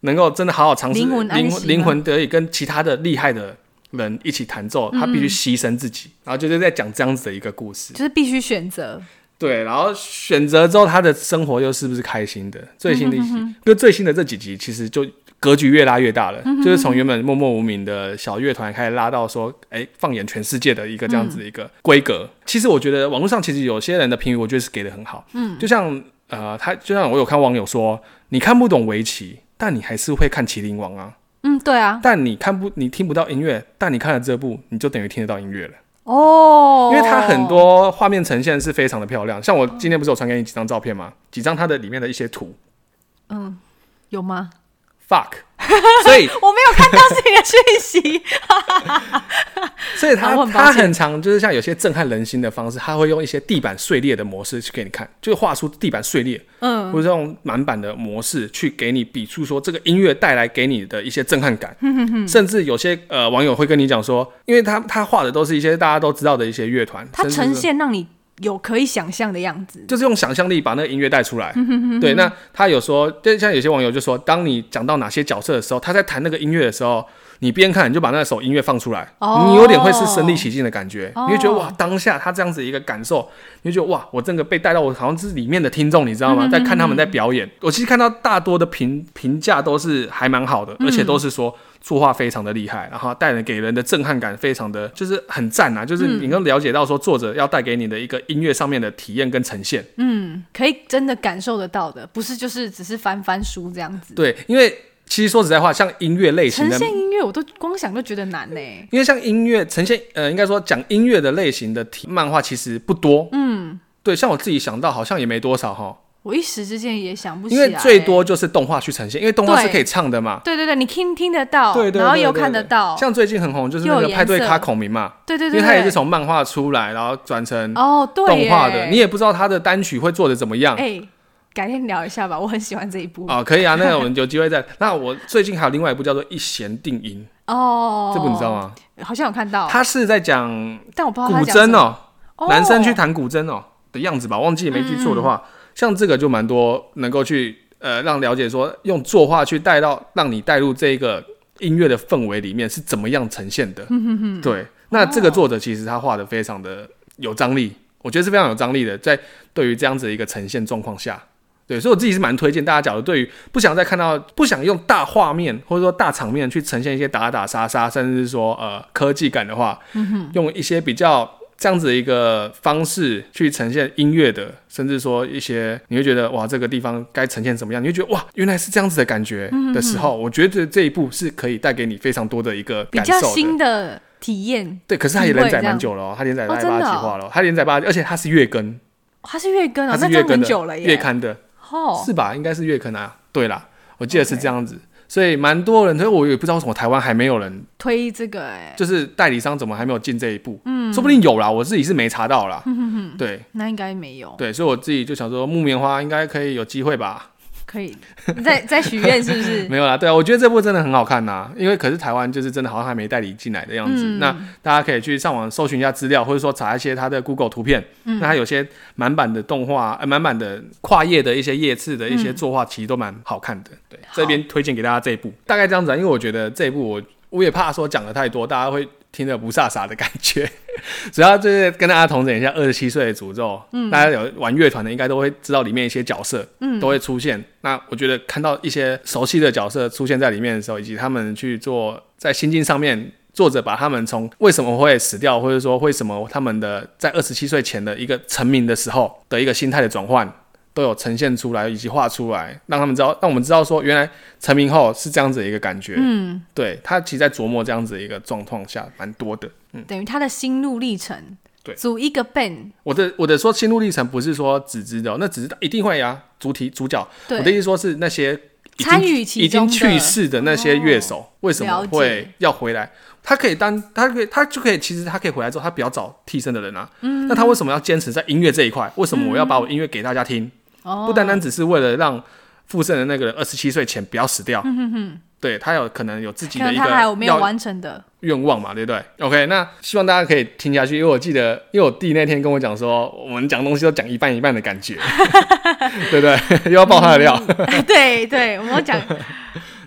能够真的好好尝试灵魂灵魂得以跟其他的厉害的人一起弹奏，他必须牺牲自己，然后就是在讲这样子的一个故事，就是必须选择。对，然后选择之后，他的生活又是不是开心的？最新的一集，就最新的这几集，其实就格局越拉越大了，就是从原本默默无名的小乐团开始拉到说，哎，放眼全世界的一个这样子的一个规格。其实我觉得网络上其实有些人的评语，我觉得是给的很好。嗯，就像呃，他就像我有看网友说，你看不懂围棋，但你还是会看《麒麟王》啊。嗯，对啊。但你看不，你听不到音乐，但你看了这部，你就等于听得到音乐了。哦，因为它很多画面呈现是非常的漂亮。像我今天不是有传给你几张照片吗？几张它的里面的一些图。嗯，有吗？Fuck，所以我没有看到这个讯息。所以他他很常就是像有些震撼人心的方式，他会用一些地板碎裂的模式去给你看，就画出地板碎裂，嗯，或者用满版的模式去给你比出说这个音乐带来给你的一些震撼感，甚至有些呃网友会跟你讲说，因为他他画的都是一些大家都知道的一些乐团，他呈现让你有可以想象的样子，就是用想象力把那个音乐带出来。对，那他有说，就像有些网友就说，当你讲到哪些角色的时候，他在弹那个音乐的时候。你边看你就把那首音乐放出来，oh, 你有点会是身临其境的感觉，oh. 你会觉得哇，当下他这样子一个感受，你就觉得哇，我整个被带到我好像是里面的听众，你知道吗？在看他们在表演，我其实看到大多的评评价都是还蛮好的，而且都是说作画非常的厉害，然后带人给人的震撼感非常的就是很赞啊，就是你能了解到说作者要带给你的一个音乐上面的体验跟呈现，嗯，可以真的感受得到的，不是就是只是翻翻书这样子，对，因为。其实说实在话，像音乐类型的呈现音乐，我都光想都觉得难呢。因为像音乐呈现，呃，应该说讲音乐的类型的题漫画其实不多。嗯，对，像我自己想到好像也没多少哈。我一时之间也想不起来。因为最多就是动画去呈现，因为动画是可以唱的嘛。对对对，你听听得到，对对，然后又看得到。像最近很红就是那个派对咖孔明嘛。对对对，因为他也是从漫画出来，然后转成哦动画的，你也不知道他的单曲会做的怎么样。哎改天聊一下吧，我很喜欢这一部。哦，可以啊，那我们有机会再。那我最近还有另外一部叫做《一弦定音》哦，这部你知道吗？好像有看到。他是在讲，但我不知道古筝哦，男生去弹古筝哦的样子吧，忘记没记错的话，像这个就蛮多能够去呃让了解说用作画去带到让你带入这个音乐的氛围里面是怎么样呈现的。对，那这个作者其实他画的非常的有张力，我觉得是非常有张力的，在对于这样子的一个呈现状况下。对，所以我自己是蛮推荐大家，假如对于不想再看到、不想用大画面或者说大场面去呈现一些打打杀杀，甚至是说呃科技感的话，嗯、用一些比较这样子的一个方式去呈现音乐的，甚至说一些你会觉得哇这个地方该呈现什么样，你会觉得哇原来是这样子的感觉的时候，我觉得这一步是可以带给你非常多的一个感受，比较新的体验。对，可是它也连载蛮久了哦，它连载八集话了，它连载八集，而且它是月更，它是月更啊，它是月更的月刊的。是吧？应该是月刊啊。对啦，我记得是这样子，所以蛮多人，所以我也不知道为什么台湾还没有人推这个，哎，就是代理商怎么还没有进这一步？嗯，说不定有啦，我自己是没查到啦。对，那应该没有。对，所以我自己就想说，木棉花应该可以有机会吧。可以，在在许愿是不是？没有啦，对啊，我觉得这部真的很好看呐、啊，因为可是台湾就是真的好像还没代理进来的样子。嗯、那大家可以去上网搜寻一下资料，或者说查一些它的 Google 图片。嗯、那它有些满版的动画，呃，满版的跨页的一些页次的一些作画，其实都蛮好看的。对，好这边推荐给大家这一部，大概这样子啊。因为我觉得这一部我我也怕说讲的太多，大家会。听得不飒飒的感觉，主要就是跟大家同整一下《二十七岁的诅咒》。嗯，大家有玩乐团的，应该都会知道里面一些角色，嗯，都会出现。那我觉得看到一些熟悉的角色出现在里面的时候，以及他们去做在心境上面，作者把他们从为什么会死掉，或者说为什么他们的在二十七岁前的一个成名的时候的一个心态的转换。都有呈现出来以及画出来，让他们知道，让我们知道说，原来成名后是这样子的一个感觉。嗯，对，他其实在琢磨这样子的一个状况下，蛮多的。嗯，等于他的心路历程。对，组一个 band。我的我的说心路历程不是说只知道，那只是一定会呀。主体主角，对我的意思说是那些参与其中已经去世的那些乐手，哦、为什么会要回来？他可以当，他可以，他就可以，其实他可以回来之后，他不要找替身的人啊。嗯，那他为什么要坚持在音乐这一块？为什么我要把我音乐给大家听？嗯不单单只是为了让附身的那个人二十七岁前不要死掉，对，他有可能有自己的一个要没有完成的。愿望嘛，对不对？OK，那希望大家可以听下去，因为我记得，因为我弟那天跟我讲说，我们讲东西都讲一半一半的感觉，对不对？又要爆他的料，对对，我们讲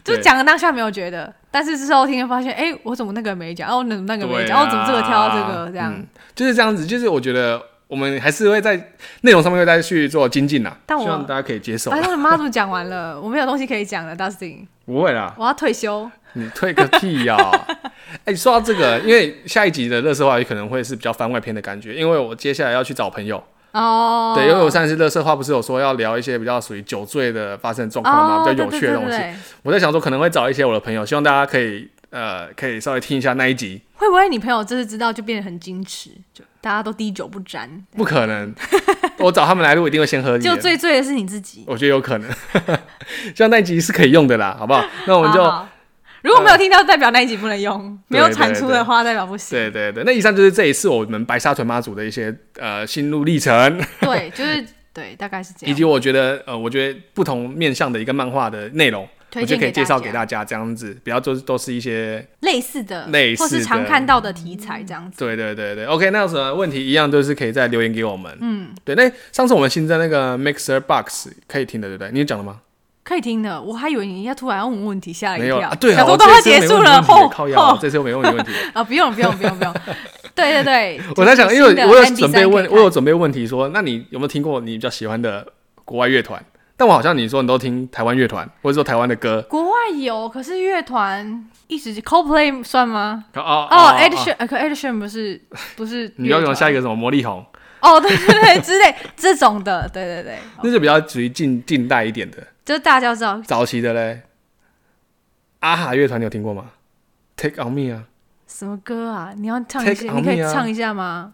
就是讲的当下没有觉得，但是之后听就发现，哎，我怎么那个没讲，哦，那那个没讲，哦，怎么这个挑到这个这样，就是这样子，就是我觉得。我们还是会在内容上面会再去做精进呐，但我希望大家可以接受。反正妈祖讲完了，我没有东西可以讲了，Dustin。不会啦，我要退休。你退个屁呀！哎，说到这个，因为下一集的垃圾话也可能会是比较番外篇的感觉，因为我接下来要去找朋友。哦。对，因为我上次垃圾话不是有说要聊一些比较属于酒醉的发生状况吗？比较有趣的东西。我在想说可能会找一些我的朋友，希望大家可以呃可以稍微听一下那一集。会不会你朋友这次知道就变得很矜持？就。大家都滴酒不沾，不可能。我找他们来录，一定会先喝。就最醉的是你自己。我觉得有可能，像那一集是可以用的啦，好不好？那我们就，好好如果没有听到，代表那一集不能用；呃、没有产出的话，代表不行。对对对，那以上就是这一次我们白沙屯妈祖的一些呃心路历程。对，就是 对，大概是这样。以及我觉得呃，我觉得不同面向的一个漫画的内容。我就可以介绍给大家，这样子比较都都是一些类似的、类似或是常看到的题材，这样子。对对对对，OK，那有什么问题一样都是可以再留言给我们。嗯，对。那上次我们新增那个 Mixer Box 可以听的，对不对？你讲了吗？可以听的，我还以为你要突然要问问题，吓一跳。没有啊，对啊，我都快结束了，后靠腰，这次又没问你问题 啊，不用不用不用不用。对对对，我在想，因为我有准备问，我有准备问题说，那你有没有听过你比较喜欢的国外乐团？但我好像你说你都听台湾乐团，或者说台湾的歌。国外有，可是乐团一直 Coldplay 算吗？哦哦，Ed Sheeran，可 Ed Sheeran 不是不是。你要用下一个什么魔力红？哦，对对对，之类 这种的，对对对。那是比较属于近近代一点的，就是大家知道。早期的嘞，阿哈乐团你有听过吗？Take on me 啊。什么歌啊？你要唱一下，你可以唱一下吗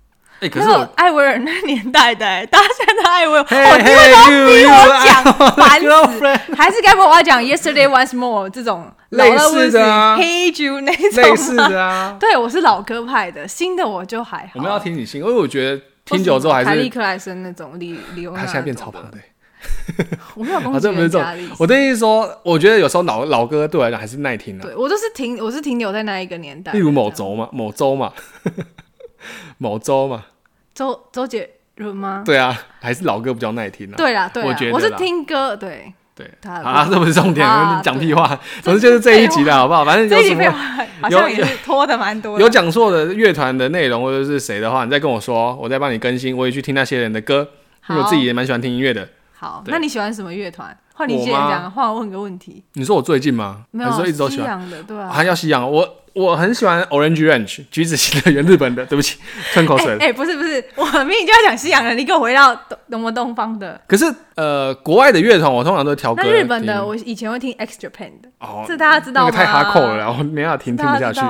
哎，可是艾薇儿那年代的，大家现在艾薇儿，我听到逼我讲烦死，还是该不我要讲 Yesterday Once More 这种。类似的啊，Hey Jude 那种类似的啊，对，我是老歌派的，新的我就还好。我们要听你新，因为我觉得听久之后还是。凯利克莱森那种李李欧。他现在变超胖的。我没有攻击人家。我的意思说，我觉得有时候老老歌对我来讲还是耐听的。对我都是停，我是停留在那一个年代。例如某周嘛，某周嘛，某周嘛。周周杰伦吗？对啊，还是老歌比较耐听啊。对啦，对，我觉得我是听歌，对。对，啊，这不是重点，讲屁话。总之就是这一集的好不好？反正有什么好像也是拖的蛮多。有讲错的乐团的内容或者是谁的话，你再跟我说，我再帮你更新。我也去听那些人的歌，因为我自己也蛮喜欢听音乐的。好，那你喜欢什么乐团？换你先讲，换我问个问题。你说我最近吗？没有，说一直都喜欢的，对啊，还要西洋。我我很喜欢 Orange Ranch 橘子型的，原日本的。对不起，吞口水。哎，不是不是，我明明就要讲西洋的，你给我回到东么东方的。可是呃，国外的乐团我通常都挑歌。那日本的，我以前会听 X Japan 的。哦，这大家知道吗？太哈扣了，我没办法听，听不下去。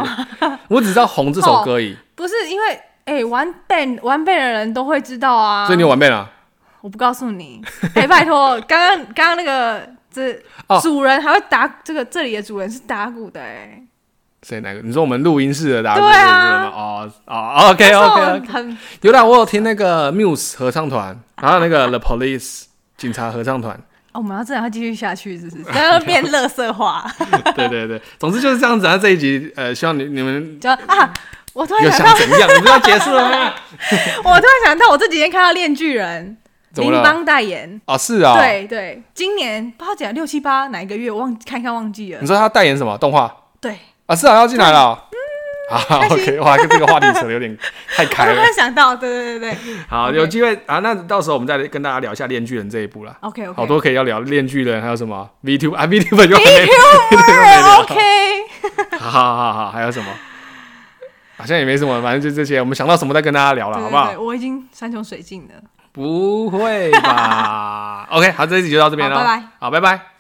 我只知道红这首歌而已。不是因为哎，玩 band 玩 band 的人都会知道啊。所以你有玩 band 啊？我不告诉你，哎，拜托，刚刚刚刚那个这主人还会打这个，这里的主人是打鼓的，哎，谁哪个？你说我们录音室的打鼓的人吗？哦哦，OK OK，有啦，我有听那个 Muse 合唱团，然后那个 The Police 警察合唱团。哦，我们要这样继续下去，是不是？然后变乐色化。对对对，总之就是这样子。那这一集，呃，希望你你们就啊，我突然想到怎样？你不要结束了吗？我突然想到，我这几天看到《链巨人》。林邦代言啊，是啊，对对，今年不知道讲六七八哪一个月，我忘看看忘记了。你说他代言什么动画？对啊，是啊，要进来了。嗯，好，OK，哇，跟这个话题扯的有点太开了。突然想到，对对对对，好，有机会啊，那到时候我们再跟大家聊一下《链锯人》这一部了。OK OK，好多可以要聊《链锯人》，还有什么 VTuber 啊，VTuber 就 OK，好好好好，还有什么？好像也没什么，反正就这些，我们想到什么再跟大家聊了，好不好？我已经山穷水尽了。不会吧？OK，好，这一集就到这边了，拜拜，好，拜拜。